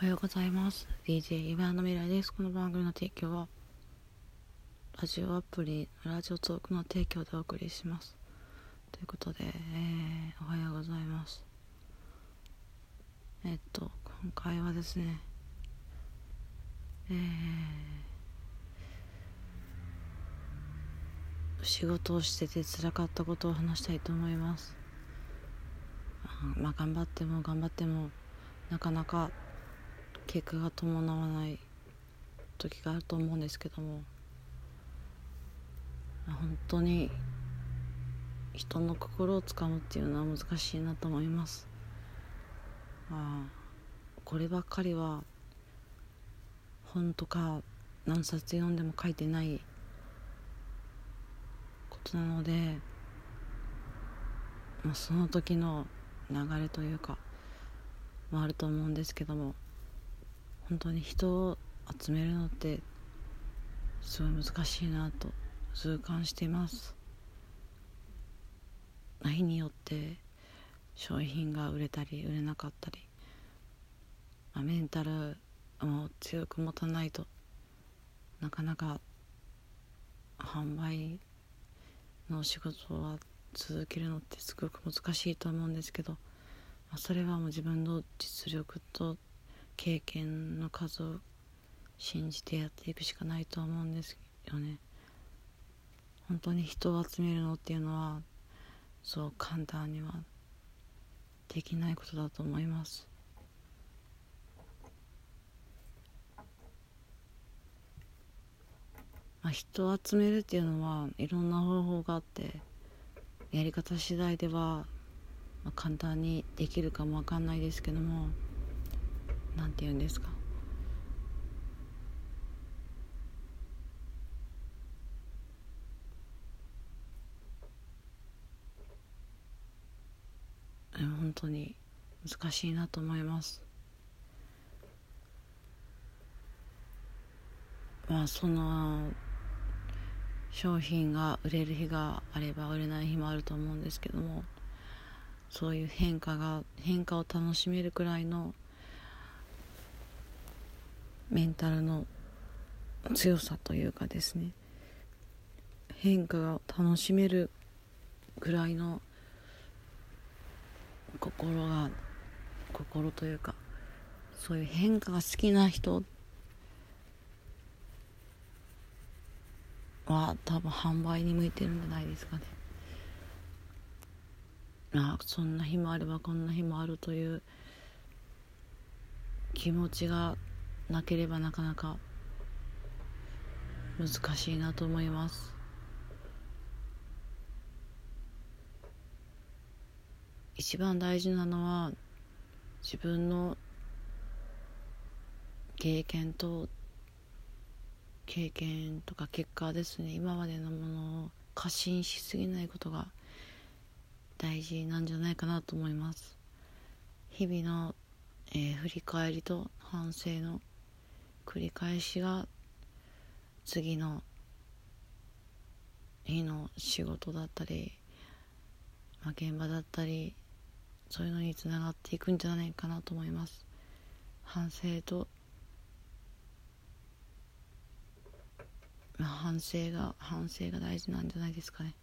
おはようございます。DJ 岩の未来です。この番組の提供はラジオアプリラジオトークの提供でお送りします。ということで、えー、おはようございます。えっと今回はですねえー、仕事をしてて辛かったことを話したいと思います。まあ頑張っても頑張ってもなかなか結果が伴わない時があると思うんですけども本当に人の心をつかむっていうのは難しいなと思います。あこればっかりは本とか何冊読んでも書いてないことなので、まあ、その時の流れというかもあると思うんですけども本当に人を集めるのってすごい難しいなと痛感しています。日によって商品が売れたり売れなかったり、まあ、メンタルを強く持たないとなかなか販売の仕事は続けるのってすごく難しいと思うんですけど、まあ、それはもう自分の実力と経験の数を信じてやっていくしかないと思うんですよね。本当に人を集めるのっていうのはそう簡単にはできないことだと思います。まあ、人を集めるっていうのはいろんな方法があってやり方次第では、まあ、簡単にできるかもわかんないですけども何て言うんですか？本当に難しいなと思います。まあその商品が売れる日があれば売れない日もあると思うんですけどもそういう変化が変化を楽しめるくらいのメンタルの強さというかですね変化が楽しめるぐらいの心が心というかそういう変化が好きな人は多分販売に向いてるんじゃないですかね。あそんな日もあればこんな日もあるという気持ちがなければなかなか難しいなと思います。一番大事なのは自分の経験と経験とか結果ですね。今までのものを過信しすぎないことが大事なんじゃないかなと思います。日々の、えー、振り返りと反省の繰り返しが次の日の仕事だったり、まあ、現場だったりそういうのにつながっていくんじゃないかなと思います。反省と、まあ、反省が反省が大事なんじゃないですかね。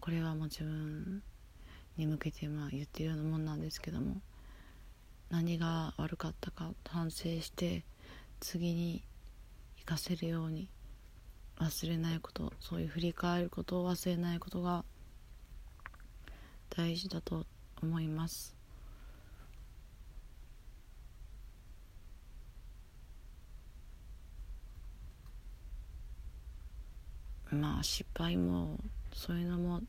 これはもう自分に向けてまあ言ってるようなもんなんですけども何が悪かったか反省して次に生かせるように忘れないことそういう振り返ることを忘れないことが大事だと思います。まあ失敗もそういうのも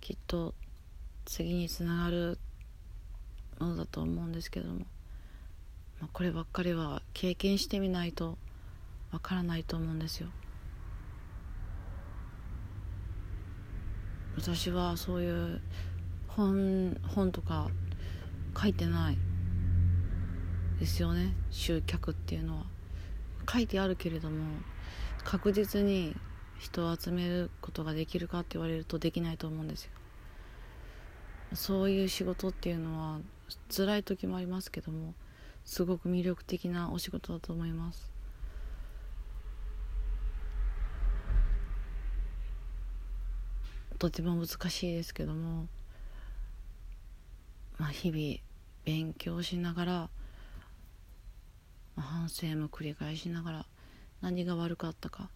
きっと次につながるものだと思うんですけども。まあ、こればっかりは経験してみないとわからないと思うんですよ。私はそういう本本とか書いてないですよね。集客っていうのは。書いてあるけれども確実に人を集めることができるかって言われるとできないと思うんですよ。そういう仕事っていうのは辛い時もありますけどもすごく魅力的なお仕事だと思います。とても難しいですけどもまあ日々勉強しながら、まあ、反省も繰り返しながら何が悪かったか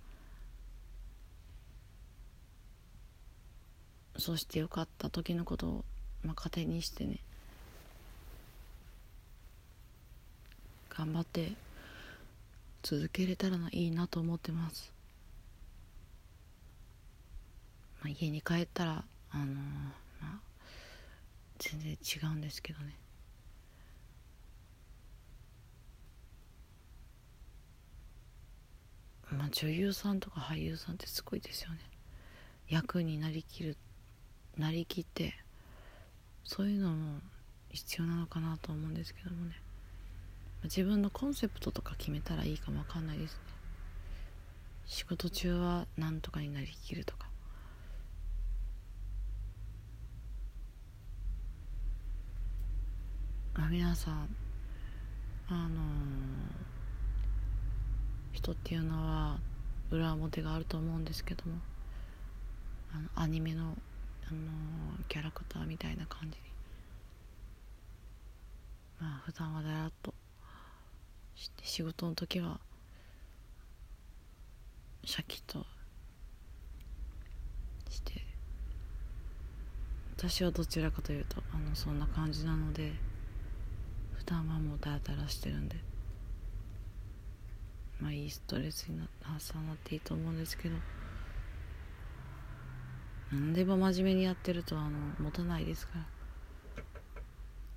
そしてよかった時のことを、まあ、糧にしてね頑張って続けれたらいいなと思ってます、まあ、家に帰ったらあのー、まあ全然違うんですけどね。まあ女優さんとか俳優さんってすごいですよね。役になりきるなりきってそういうのも必要なのかなと思うんですけどもね。自分のコンセプトとか決めたらいいかもわかんないですね。仕事中は何とかになりきるとか。あ皆さんあのー、人っていうのは裏表があると思うんですけどもあのアニメの、あのー、キャラクターみたいな感じに。まあ普段はだらっと仕事の時はシャキッとして私はどちらかというとあのそんな感じなので普段はもうダラダラしてるんでまあいいストレスにな発散になっていいと思うんですけど何でも真面目にやってるとあの持たないですから。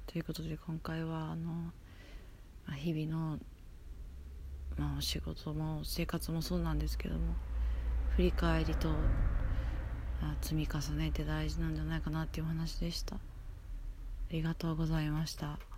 ということで今回はあの日々の、まあ、仕事も生活もそうなんですけども振り返りと積み重ねて大事なんじゃないかなっていうお話でした。ありがとうございました。